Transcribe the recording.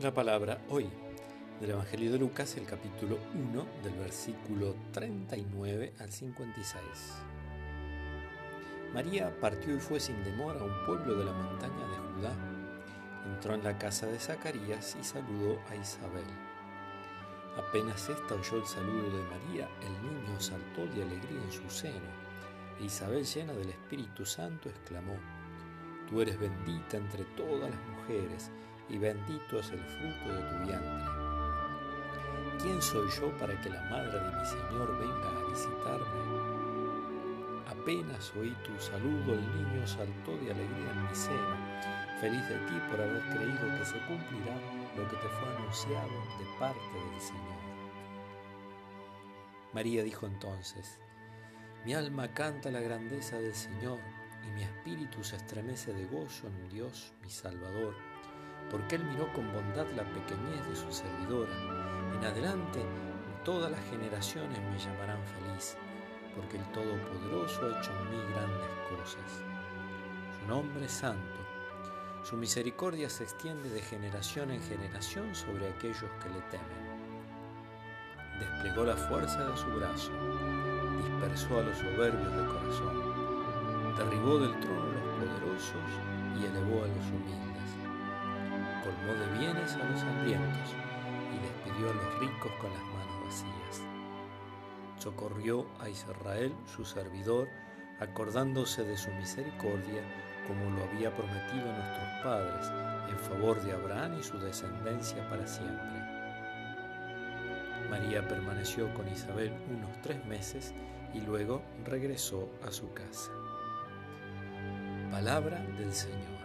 La palabra hoy del Evangelio de Lucas, el capítulo 1, del versículo 39 al 56. María partió y fue sin demora a un pueblo de la montaña de Judá. Entró en la casa de Zacarías y saludó a Isabel. Apenas ésta oyó el saludo de María, el niño saltó de alegría en su seno, e Isabel, llena del Espíritu Santo, exclamó, Tú eres bendita entre todas las mujeres, y bendito es el fruto de tu vientre. ¿Quién soy yo para que la madre de mi Señor venga a visitarme? Apenas oí tu saludo, el niño saltó de alegría en mi seno, feliz de ti por haber creído que se cumplirá lo que te fue anunciado de parte del Señor. María dijo entonces, mi alma canta la grandeza del Señor y mi espíritu se estremece de gozo en Dios mi Salvador porque Él miró con bondad la pequeñez de su servidora. En adelante, todas las generaciones me llamarán feliz, porque el Todopoderoso ha hecho en mí grandes cosas. Su nombre es santo. Su misericordia se extiende de generación en generación sobre aquellos que le temen. Desplegó la fuerza de su brazo, dispersó a los soberbios de corazón, derribó del trono a los poderosos y elevó a los humildes colmó de bienes a los hambrientos y despidió a los ricos con las manos vacías. Socorrió a Israel, su servidor, acordándose de su misericordia, como lo había prometido a nuestros padres, en favor de Abraham y su descendencia para siempre. María permaneció con Isabel unos tres meses y luego regresó a su casa. Palabra del Señor.